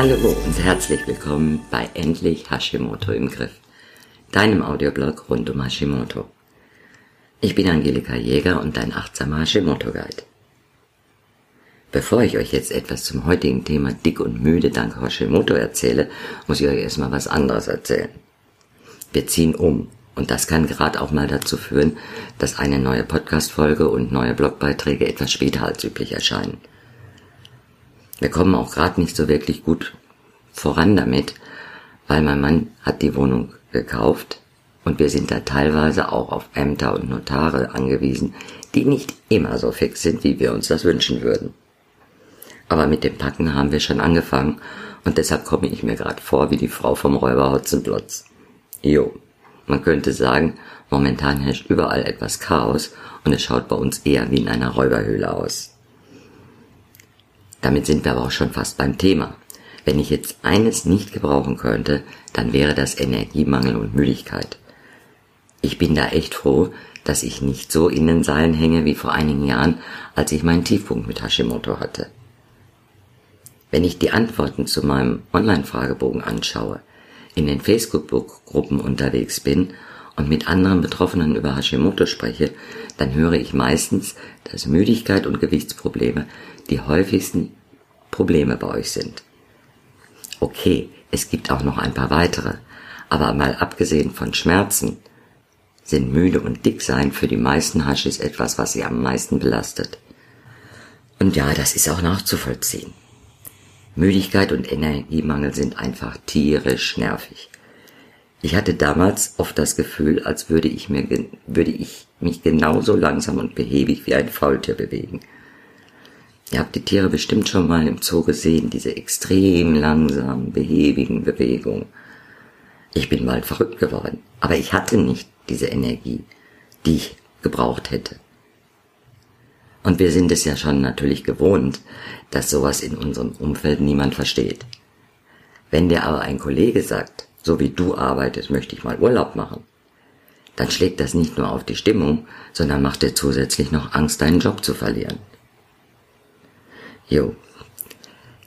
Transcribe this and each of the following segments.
Hallo und herzlich willkommen bei Endlich Hashimoto im Griff, deinem Audioblog rund um Hashimoto. Ich bin Angelika Jäger und dein achtsamer Hashimoto-Guide. Bevor ich euch jetzt etwas zum heutigen Thema dick und müde dank Hashimoto erzähle, muss ich euch erstmal was anderes erzählen. Wir ziehen um und das kann gerade auch mal dazu führen, dass eine neue Podcast-Folge und neue Blogbeiträge etwas später als üblich erscheinen. Wir kommen auch gerade nicht so wirklich gut voran damit, weil mein Mann hat die Wohnung gekauft und wir sind da teilweise auch auf Ämter und Notare angewiesen, die nicht immer so fix sind, wie wir uns das wünschen würden. Aber mit dem Packen haben wir schon angefangen und deshalb komme ich mir gerade vor wie die Frau vom Räuber Hotzenplotz. Jo, man könnte sagen, momentan herrscht überall etwas Chaos und es schaut bei uns eher wie in einer Räuberhöhle aus. Damit sind wir aber auch schon fast beim Thema. Wenn ich jetzt eines nicht gebrauchen könnte, dann wäre das Energiemangel und Müdigkeit. Ich bin da echt froh, dass ich nicht so in den Seilen hänge wie vor einigen Jahren, als ich meinen Tiefpunkt mit Hashimoto hatte. Wenn ich die Antworten zu meinem Online-Fragebogen anschaue, in den Facebook-Gruppen unterwegs bin und mit anderen Betroffenen über Hashimoto spreche, dann höre ich meistens, dass Müdigkeit und Gewichtsprobleme die häufigsten Probleme bei euch sind. Okay, es gibt auch noch ein paar weitere, aber mal abgesehen von Schmerzen sind müde und dick sein für die meisten Haschis etwas, was sie am meisten belastet. Und ja, das ist auch nachzuvollziehen. Müdigkeit und Energiemangel sind einfach tierisch nervig. Ich hatte damals oft das Gefühl, als würde ich, mir, würde ich mich genauso langsam und behäbig wie ein Faultier bewegen. Ihr habt die Tiere bestimmt schon mal im Zoo gesehen, diese extrem langsamen, behäbigen Bewegungen. Ich bin mal verrückt geworden, aber ich hatte nicht diese Energie, die ich gebraucht hätte. Und wir sind es ja schon natürlich gewohnt, dass sowas in unserem Umfeld niemand versteht. Wenn dir aber ein Kollege sagt, so wie du arbeitest, möchte ich mal Urlaub machen, dann schlägt das nicht nur auf die Stimmung, sondern macht dir zusätzlich noch Angst, deinen Job zu verlieren. Jo.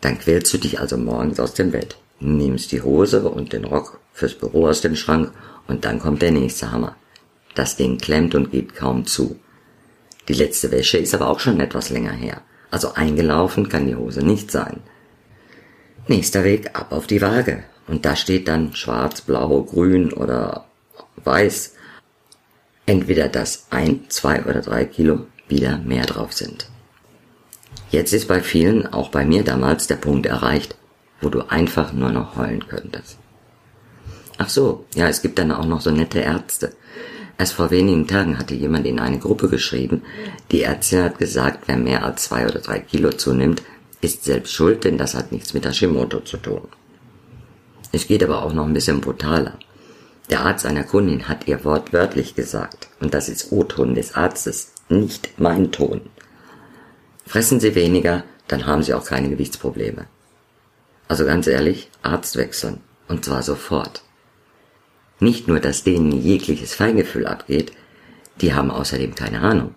Dann quälst du dich also morgens aus dem Bett, nimmst die Hose und den Rock fürs Büro aus dem Schrank und dann kommt der nächste Hammer. Das Ding klemmt und geht kaum zu. Die letzte Wäsche ist aber auch schon etwas länger her. Also eingelaufen kann die Hose nicht sein. Nächster Weg ab auf die Waage. Und da steht dann schwarz, blau, grün oder weiß. Entweder das ein, zwei oder drei Kilo wieder mehr drauf sind. Jetzt ist bei vielen, auch bei mir damals, der Punkt erreicht, wo du einfach nur noch heulen könntest. Ach so, ja, es gibt dann auch noch so nette Ärzte. Erst vor wenigen Tagen hatte jemand in eine Gruppe geschrieben, die Ärztin hat gesagt, wer mehr als zwei oder drei Kilo zunimmt, ist selbst schuld, denn das hat nichts mit Hashimoto zu tun. Es geht aber auch noch ein bisschen brutaler. Der Arzt einer Kundin hat ihr wortwörtlich gesagt, und das ist O-Ton des Arztes, nicht mein Ton. Fressen Sie weniger, dann haben Sie auch keine Gewichtsprobleme. Also ganz ehrlich, Arzt wechseln. Und zwar sofort. Nicht nur, dass denen jegliches Feingefühl abgeht, die haben außerdem keine Ahnung.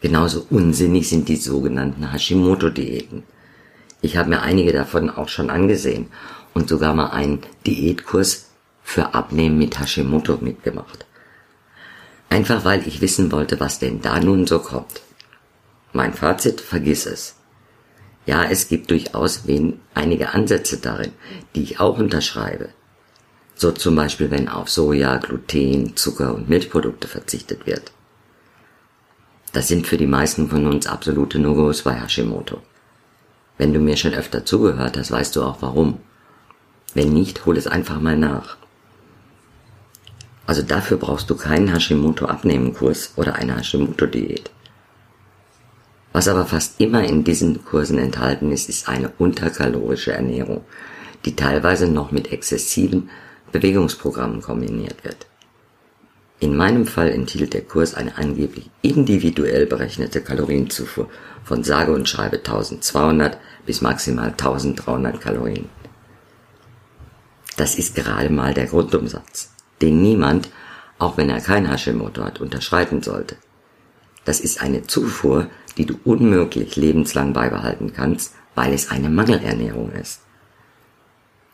Genauso unsinnig sind die sogenannten Hashimoto-Diäten. Ich habe mir einige davon auch schon angesehen und sogar mal einen Diätkurs für Abnehmen mit Hashimoto mitgemacht. Einfach weil ich wissen wollte, was denn da nun so kommt. Mein Fazit, vergiss es. Ja, es gibt durchaus wen, einige Ansätze darin, die ich auch unterschreibe. So zum Beispiel, wenn auf Soja, Gluten, Zucker und Milchprodukte verzichtet wird. Das sind für die meisten von uns absolute No-Gos bei Hashimoto. Wenn du mir schon öfter zugehört hast, weißt du auch warum. Wenn nicht, hol es einfach mal nach. Also dafür brauchst du keinen Hashimoto-Abnehmenkurs oder eine Hashimoto-Diät. Was aber fast immer in diesen Kursen enthalten ist, ist eine unterkalorische Ernährung, die teilweise noch mit exzessiven Bewegungsprogrammen kombiniert wird. In meinem Fall enthielt der Kurs eine angeblich individuell berechnete Kalorienzufuhr von sage und schreibe 1200 bis maximal 1300 Kalorien. Das ist gerade mal der Grundumsatz, den niemand, auch wenn er kein Hashimoto hat, unterschreiten sollte. Das ist eine Zufuhr, die du unmöglich lebenslang beibehalten kannst, weil es eine Mangelernährung ist.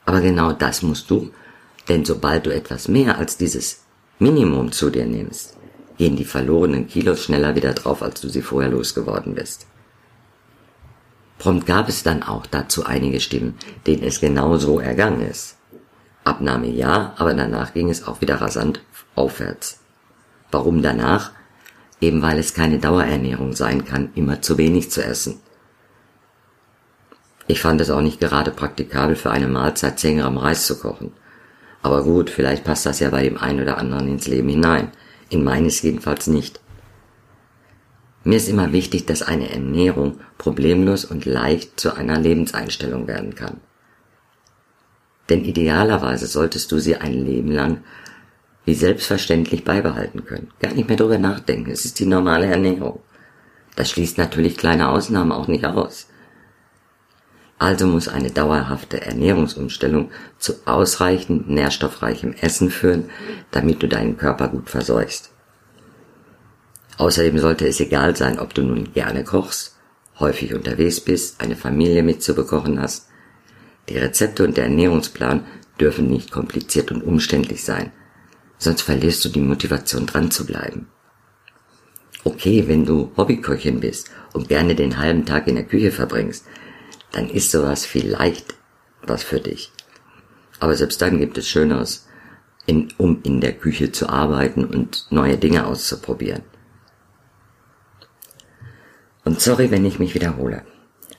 Aber genau das musst du, denn sobald du etwas mehr als dieses Minimum zu dir nimmst, gehen die verlorenen Kilos schneller wieder drauf, als du sie vorher losgeworden bist. Prompt gab es dann auch dazu einige Stimmen, denen es genau so ergangen ist. Abnahme ja, aber danach ging es auch wieder rasant aufwärts. Warum danach? Eben weil es keine Dauerernährung sein kann, immer zu wenig zu essen. Ich fand es auch nicht gerade praktikabel für eine Mahlzeit 10 Gramm Reis zu kochen. Aber gut, vielleicht passt das ja bei dem einen oder anderen ins Leben hinein. In meines jedenfalls nicht. Mir ist immer wichtig, dass eine Ernährung problemlos und leicht zu einer Lebenseinstellung werden kann. Denn idealerweise solltest du sie ein Leben lang wie selbstverständlich beibehalten können. Gar nicht mehr darüber nachdenken. Es ist die normale Ernährung. Das schließt natürlich kleine Ausnahmen auch nicht aus. Also muss eine dauerhafte Ernährungsumstellung zu ausreichend nährstoffreichem Essen führen, damit du deinen Körper gut versorgst. Außerdem sollte es egal sein, ob du nun gerne kochst, häufig unterwegs bist, eine Familie mitzubekochen hast. Die Rezepte und der Ernährungsplan dürfen nicht kompliziert und umständlich sein, sonst verlierst du die Motivation dran zu bleiben. Okay, wenn du Hobbyköchin bist und gerne den halben Tag in der Küche verbringst, dann ist sowas vielleicht was für dich. Aber selbst dann gibt es Schöneres, in, um in der Küche zu arbeiten und neue Dinge auszuprobieren. Und sorry, wenn ich mich wiederhole.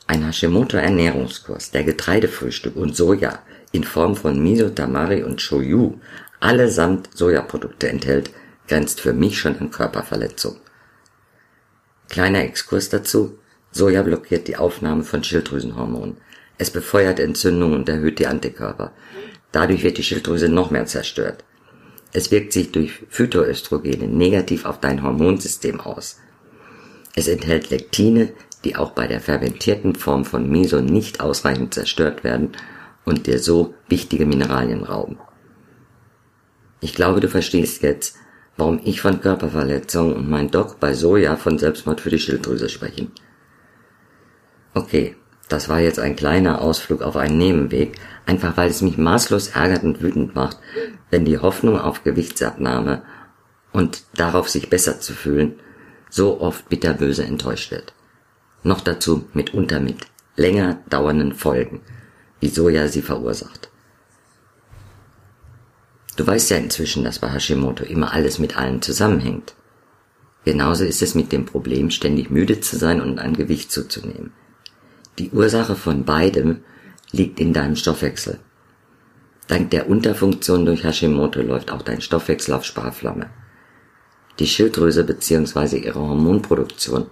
Ein Hashimoto Ernährungskurs, der Getreidefrühstück und Soja in Form von Miso, Tamari und Shoyu allesamt Sojaprodukte enthält, grenzt für mich schon an Körperverletzung. Kleiner Exkurs dazu. Soja blockiert die Aufnahme von Schilddrüsenhormonen. Es befeuert Entzündungen und erhöht die Antikörper. Dadurch wird die Schilddrüse noch mehr zerstört. Es wirkt sich durch Phytoöstrogene negativ auf dein Hormonsystem aus. Es enthält Lektine, die auch bei der fermentierten Form von Miso nicht ausreichend zerstört werden und dir so wichtige Mineralien rauben. Ich glaube, du verstehst jetzt, warum ich von Körperverletzungen und mein Doc bei Soja von Selbstmord für die Schilddrüse sprechen. Okay, das war jetzt ein kleiner Ausflug auf einen Nebenweg, einfach weil es mich maßlos ärgert und wütend macht, wenn die Hoffnung auf Gewichtsabnahme und darauf sich besser zu fühlen so oft bitterböse enttäuscht wird. Noch dazu mitunter mit länger dauernden Folgen, wie Soja sie verursacht. Du weißt ja inzwischen, dass bei Hashimoto immer alles mit allem zusammenhängt. Genauso ist es mit dem Problem, ständig müde zu sein und an Gewicht zuzunehmen. Die Ursache von beidem liegt in deinem Stoffwechsel. Dank der Unterfunktion durch Hashimoto läuft auch dein Stoffwechsel auf Sparflamme. Die Schilddrüse bzw. ihre Hormonproduktion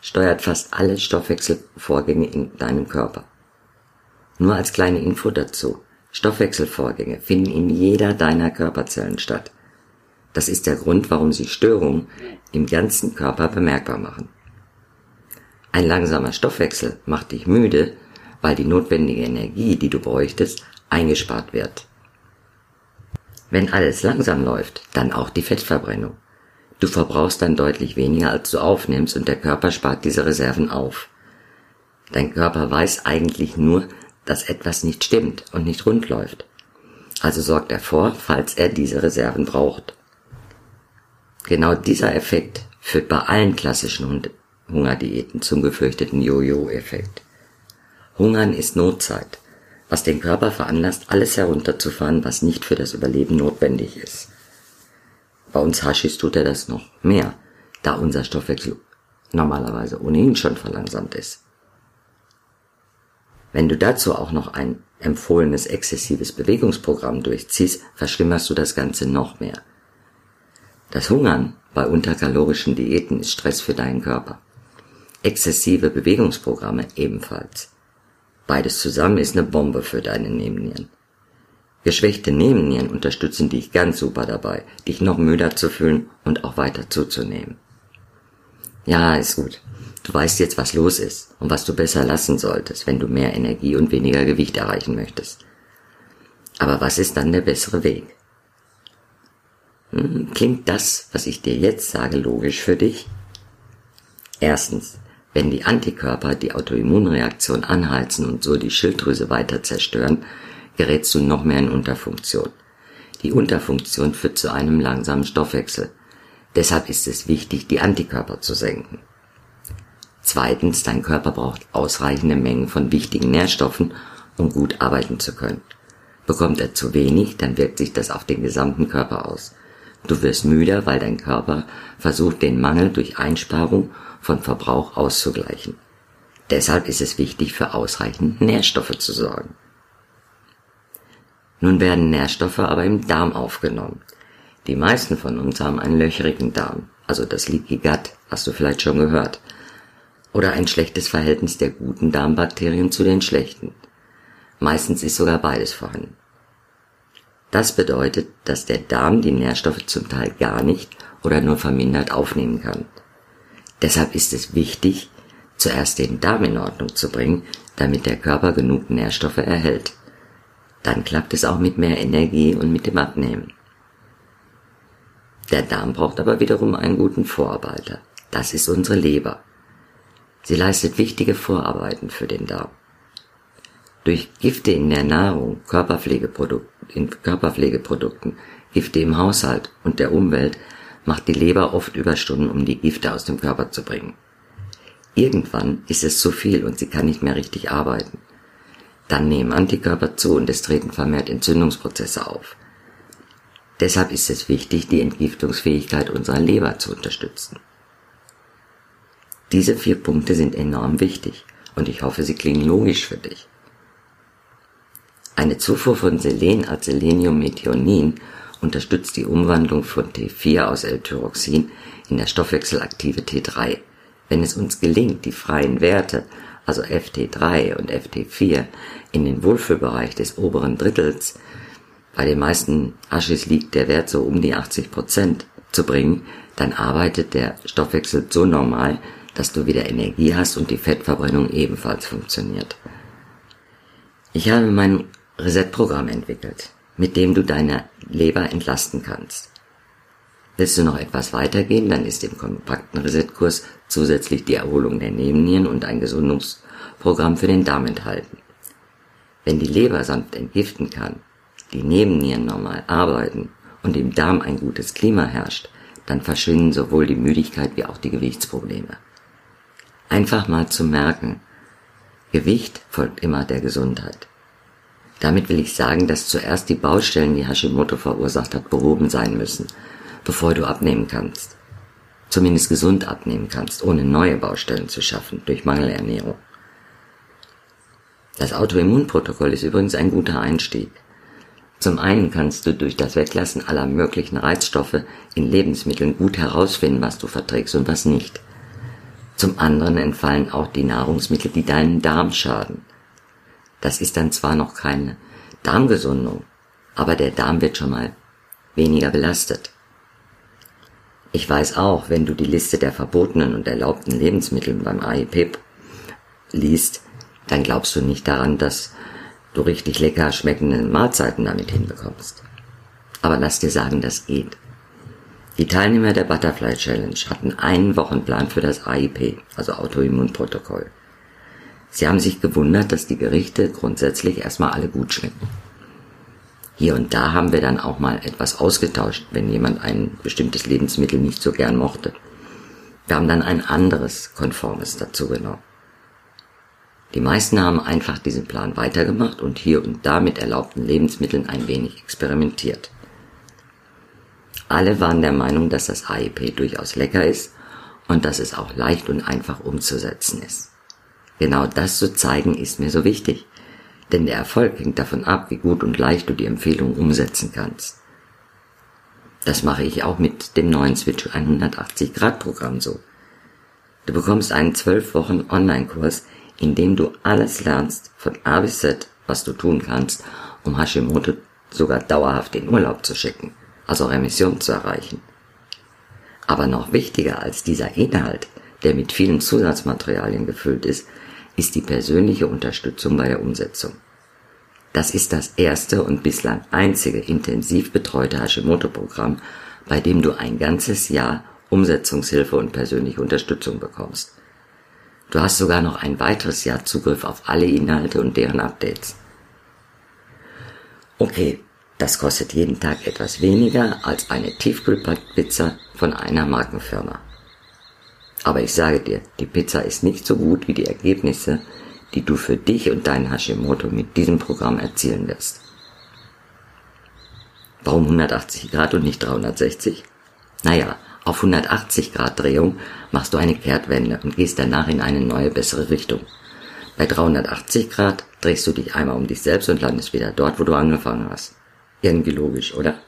steuert fast alle Stoffwechselvorgänge in deinem Körper. Nur als kleine Info dazu. Stoffwechselvorgänge finden in jeder deiner Körperzellen statt. Das ist der Grund, warum sie Störungen im ganzen Körper bemerkbar machen. Ein langsamer Stoffwechsel macht dich müde, weil die notwendige Energie, die du bräuchtest, eingespart wird. Wenn alles langsam läuft, dann auch die Fettverbrennung. Du verbrauchst dann deutlich weniger, als du aufnimmst und der Körper spart diese Reserven auf. Dein Körper weiß eigentlich nur, dass etwas nicht stimmt und nicht rund läuft. Also sorgt er vor, falls er diese Reserven braucht. Genau dieser Effekt führt bei allen klassischen Hungerdiäten zum gefürchteten Jojo-Effekt. Hungern ist Notzeit, was den Körper veranlasst, alles herunterzufahren, was nicht für das Überleben notwendig ist. Bei uns Haschis tut er das noch mehr, da unser Stoffwechsel normalerweise ohnehin schon verlangsamt ist. Wenn du dazu auch noch ein empfohlenes exzessives Bewegungsprogramm durchziehst, verschlimmerst du das Ganze noch mehr. Das Hungern bei unterkalorischen Diäten ist Stress für deinen Körper. Exzessive Bewegungsprogramme ebenfalls. Beides zusammen ist eine Bombe für deine Nebennieren. Geschwächte Nebennieren unterstützen dich ganz super dabei, dich noch müder zu fühlen und auch weiter zuzunehmen. Ja, ist gut. Du weißt jetzt, was los ist und was du besser lassen solltest, wenn du mehr Energie und weniger Gewicht erreichen möchtest. Aber was ist dann der bessere Weg? Hm, klingt das, was ich dir jetzt sage, logisch für dich? Erstens, Wenn die Antikörper die Autoimmunreaktion anheizen und so die Schilddrüse weiter zerstören, gerätst du noch mehr in Unterfunktion. Die Unterfunktion führt zu einem langsamen Stoffwechsel. Deshalb ist es wichtig, die Antikörper zu senken. Zweitens, dein Körper braucht ausreichende Mengen von wichtigen Nährstoffen, um gut arbeiten zu können. Bekommt er zu wenig, dann wirkt sich das auf den gesamten Körper aus. Du wirst müder, weil dein Körper versucht, den Mangel durch Einsparung von Verbrauch auszugleichen. Deshalb ist es wichtig, für ausreichend Nährstoffe zu sorgen. Nun werden Nährstoffe aber im Darm aufgenommen. Die meisten von uns haben einen löcherigen Darm, also das Leaky Gut, hast du vielleicht schon gehört. Oder ein schlechtes Verhältnis der guten Darmbakterien zu den schlechten. Meistens ist sogar beides vorhanden. Das bedeutet, dass der Darm die Nährstoffe zum Teil gar nicht oder nur vermindert aufnehmen kann. Deshalb ist es wichtig, zuerst den Darm in Ordnung zu bringen, damit der Körper genug Nährstoffe erhält. Dann klappt es auch mit mehr Energie und mit dem Abnehmen. Der Darm braucht aber wiederum einen guten Vorarbeiter. Das ist unsere Leber. Sie leistet wichtige Vorarbeiten für den Darm. Durch Gifte in der Nahrung, in Körperpflegeprodukten, Gifte im Haushalt und der Umwelt macht die Leber oft Überstunden, um die Gifte aus dem Körper zu bringen. Irgendwann ist es zu viel und sie kann nicht mehr richtig arbeiten. Dann nehmen Antikörper zu und es treten vermehrt Entzündungsprozesse auf. Deshalb ist es wichtig, die Entgiftungsfähigkeit unserer Leber zu unterstützen. Diese vier Punkte sind enorm wichtig und ich hoffe, sie klingen logisch für dich. Eine Zufuhr von Selen als Seleniummethionin unterstützt die Umwandlung von T4 aus L-Tyroxin in das stoffwechselaktive T3. Wenn es uns gelingt, die freien Werte, also FT3 und FT4, in den Wohlfühlbereich des oberen Drittels, bei den meisten Aschis liegt der Wert so um die 80 Prozent, zu bringen, dann arbeitet der Stoffwechsel so normal, dass du wieder Energie hast und die Fettverbrennung ebenfalls funktioniert. Ich habe mein Reset-Programm entwickelt, mit dem du deine Leber entlasten kannst. Willst du noch etwas weitergehen, dann ist im kompakten Reset-Kurs zusätzlich die Erholung der Nebennieren und ein Gesundungsprogramm für den Darm enthalten. Wenn die Leber sanft entgiften kann, die Nebennieren normal arbeiten und im Darm ein gutes Klima herrscht, dann verschwinden sowohl die Müdigkeit wie auch die Gewichtsprobleme. Einfach mal zu merken, Gewicht folgt immer der Gesundheit. Damit will ich sagen, dass zuerst die Baustellen, die Hashimoto verursacht hat, behoben sein müssen, bevor du abnehmen kannst. Zumindest gesund abnehmen kannst, ohne neue Baustellen zu schaffen durch Mangelernährung. Das Autoimmunprotokoll ist übrigens ein guter Einstieg. Zum einen kannst du durch das Weglassen aller möglichen Reizstoffe in Lebensmitteln gut herausfinden, was du verträgst und was nicht. Zum anderen entfallen auch die Nahrungsmittel, die deinen Darm schaden. Das ist dann zwar noch keine Darmgesundung, aber der Darm wird schon mal weniger belastet. Ich weiß auch, wenn du die Liste der verbotenen und erlaubten Lebensmittel beim AIP liest, dann glaubst du nicht daran, dass du richtig lecker schmeckende Mahlzeiten damit hinbekommst. Aber lass dir sagen, das geht. Die Teilnehmer der Butterfly Challenge hatten einen Wochenplan für das AIP, also Autoimmunprotokoll. Sie haben sich gewundert, dass die Gerichte grundsätzlich erstmal alle gut schmecken. Hier und da haben wir dann auch mal etwas ausgetauscht, wenn jemand ein bestimmtes Lebensmittel nicht so gern mochte. Wir haben dann ein anderes konformes dazu genommen. Die meisten haben einfach diesen Plan weitergemacht und hier und da mit erlaubten Lebensmitteln ein wenig experimentiert. Alle waren der Meinung, dass das AIP durchaus lecker ist und dass es auch leicht und einfach umzusetzen ist. Genau das zu zeigen ist mir so wichtig, denn der Erfolg hängt davon ab, wie gut und leicht du die Empfehlung umsetzen kannst. Das mache ich auch mit dem neuen Switch 180 Grad Programm so. Du bekommst einen 12 Wochen Online-Kurs, in dem du alles lernst von A bis Z, was du tun kannst, um Hashimoto sogar dauerhaft in Urlaub zu schicken, also Remission zu erreichen. Aber noch wichtiger als dieser Inhalt, der mit vielen Zusatzmaterialien gefüllt ist, ist die persönliche Unterstützung bei der Umsetzung. Das ist das erste und bislang einzige intensiv betreute Hashimoto-Programm, bei dem du ein ganzes Jahr Umsetzungshilfe und persönliche Unterstützung bekommst. Du hast sogar noch ein weiteres Jahr Zugriff auf alle Inhalte und deren Updates. Okay, das kostet jeden Tag etwas weniger als eine Tiefkühlpizza von einer Markenfirma. Aber ich sage dir, die Pizza ist nicht so gut wie die Ergebnisse, die du für dich und dein Hashimoto mit diesem Programm erzielen wirst. Warum 180 Grad und nicht 360? Naja, auf 180 Grad Drehung machst du eine Kehrtwende und gehst danach in eine neue, bessere Richtung. Bei 380 Grad drehst du dich einmal um dich selbst und landest wieder dort, wo du angefangen hast. Irgendwie logisch, oder?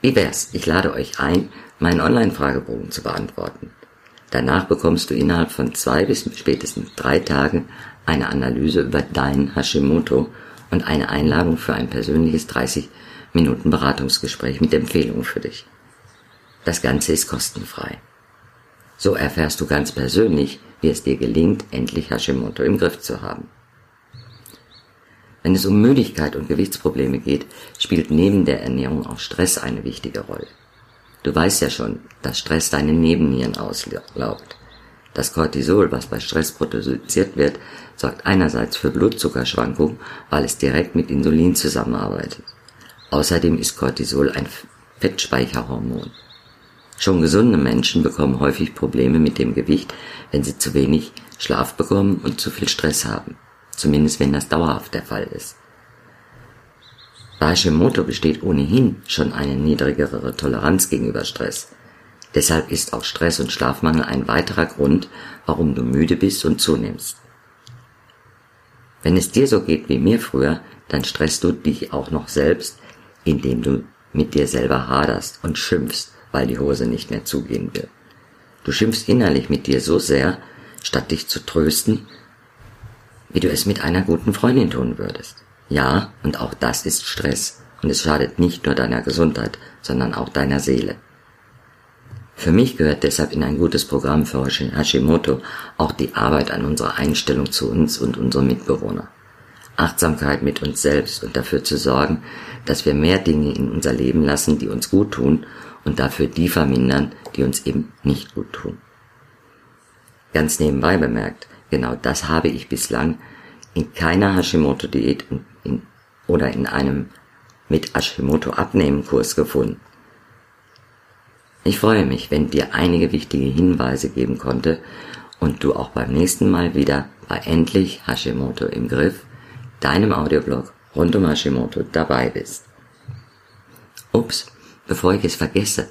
Wie wär's? Ich lade euch ein, meinen Online-Fragebogen zu beantworten. Danach bekommst du innerhalb von zwei bis spätestens drei Tagen eine Analyse über dein Hashimoto und eine Einladung für ein persönliches 30 Minuten Beratungsgespräch mit Empfehlungen für dich. Das Ganze ist kostenfrei. So erfährst du ganz persönlich, wie es dir gelingt, endlich Hashimoto im Griff zu haben. Wenn es um Müdigkeit und Gewichtsprobleme geht, spielt neben der Ernährung auch Stress eine wichtige Rolle. Du weißt ja schon, dass Stress deine Nebennieren auslaugt. Das Cortisol, was bei Stress produziert wird, sorgt einerseits für Blutzuckerschwankungen, weil es direkt mit Insulin zusammenarbeitet. Außerdem ist Cortisol ein Fettspeicherhormon. Schon gesunde Menschen bekommen häufig Probleme mit dem Gewicht, wenn sie zu wenig Schlaf bekommen und zu viel Stress haben. Zumindest wenn das dauerhaft der Fall ist. Bei Hashimoto besteht ohnehin schon eine niedrigere Toleranz gegenüber Stress. Deshalb ist auch Stress und Schlafmangel ein weiterer Grund, warum du müde bist und zunimmst. Wenn es dir so geht wie mir früher, dann stresst du dich auch noch selbst, indem du mit dir selber haderst und schimpfst, weil die Hose nicht mehr zugehen will. Du schimpfst innerlich mit dir so sehr, statt dich zu trösten, wie du es mit einer guten Freundin tun würdest. Ja, und auch das ist Stress. Und es schadet nicht nur deiner Gesundheit, sondern auch deiner Seele. Für mich gehört deshalb in ein gutes Programm für Hashimoto auch die Arbeit an unserer Einstellung zu uns und unseren Mitbewohnern. Achtsamkeit mit uns selbst und dafür zu sorgen, dass wir mehr Dinge in unser Leben lassen, die uns gut tun und dafür die vermindern, die uns eben nicht gut tun. Ganz nebenbei bemerkt, genau das habe ich bislang in keiner Hashimoto-Diät oder in einem mit Hashimoto abnehmen Kurs gefunden. Ich freue mich, wenn dir einige wichtige Hinweise geben konnte und du auch beim nächsten Mal wieder bei Endlich Hashimoto im Griff, deinem Audioblog rund um Hashimoto dabei bist. Ups, bevor ich es vergesse,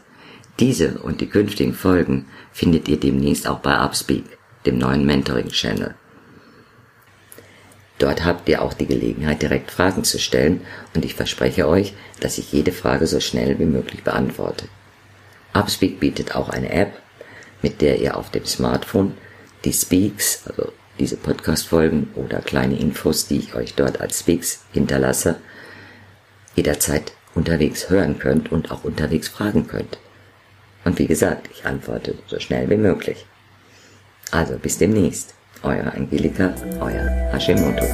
diese und die künftigen Folgen findet ihr demnächst auch bei Upspeak, dem neuen Mentoring-Channel. Dort habt ihr auch die Gelegenheit, direkt Fragen zu stellen und ich verspreche euch, dass ich jede Frage so schnell wie möglich beantworte. Upspeak bietet auch eine App, mit der ihr auf dem Smartphone die Speaks, also diese Podcast-Folgen oder kleine Infos, die ich euch dort als Speaks hinterlasse, jederzeit unterwegs hören könnt und auch unterwegs fragen könnt. Und wie gesagt, ich antworte so schnell wie möglich. Also bis demnächst. Euer Angelika, euer Hashimoto.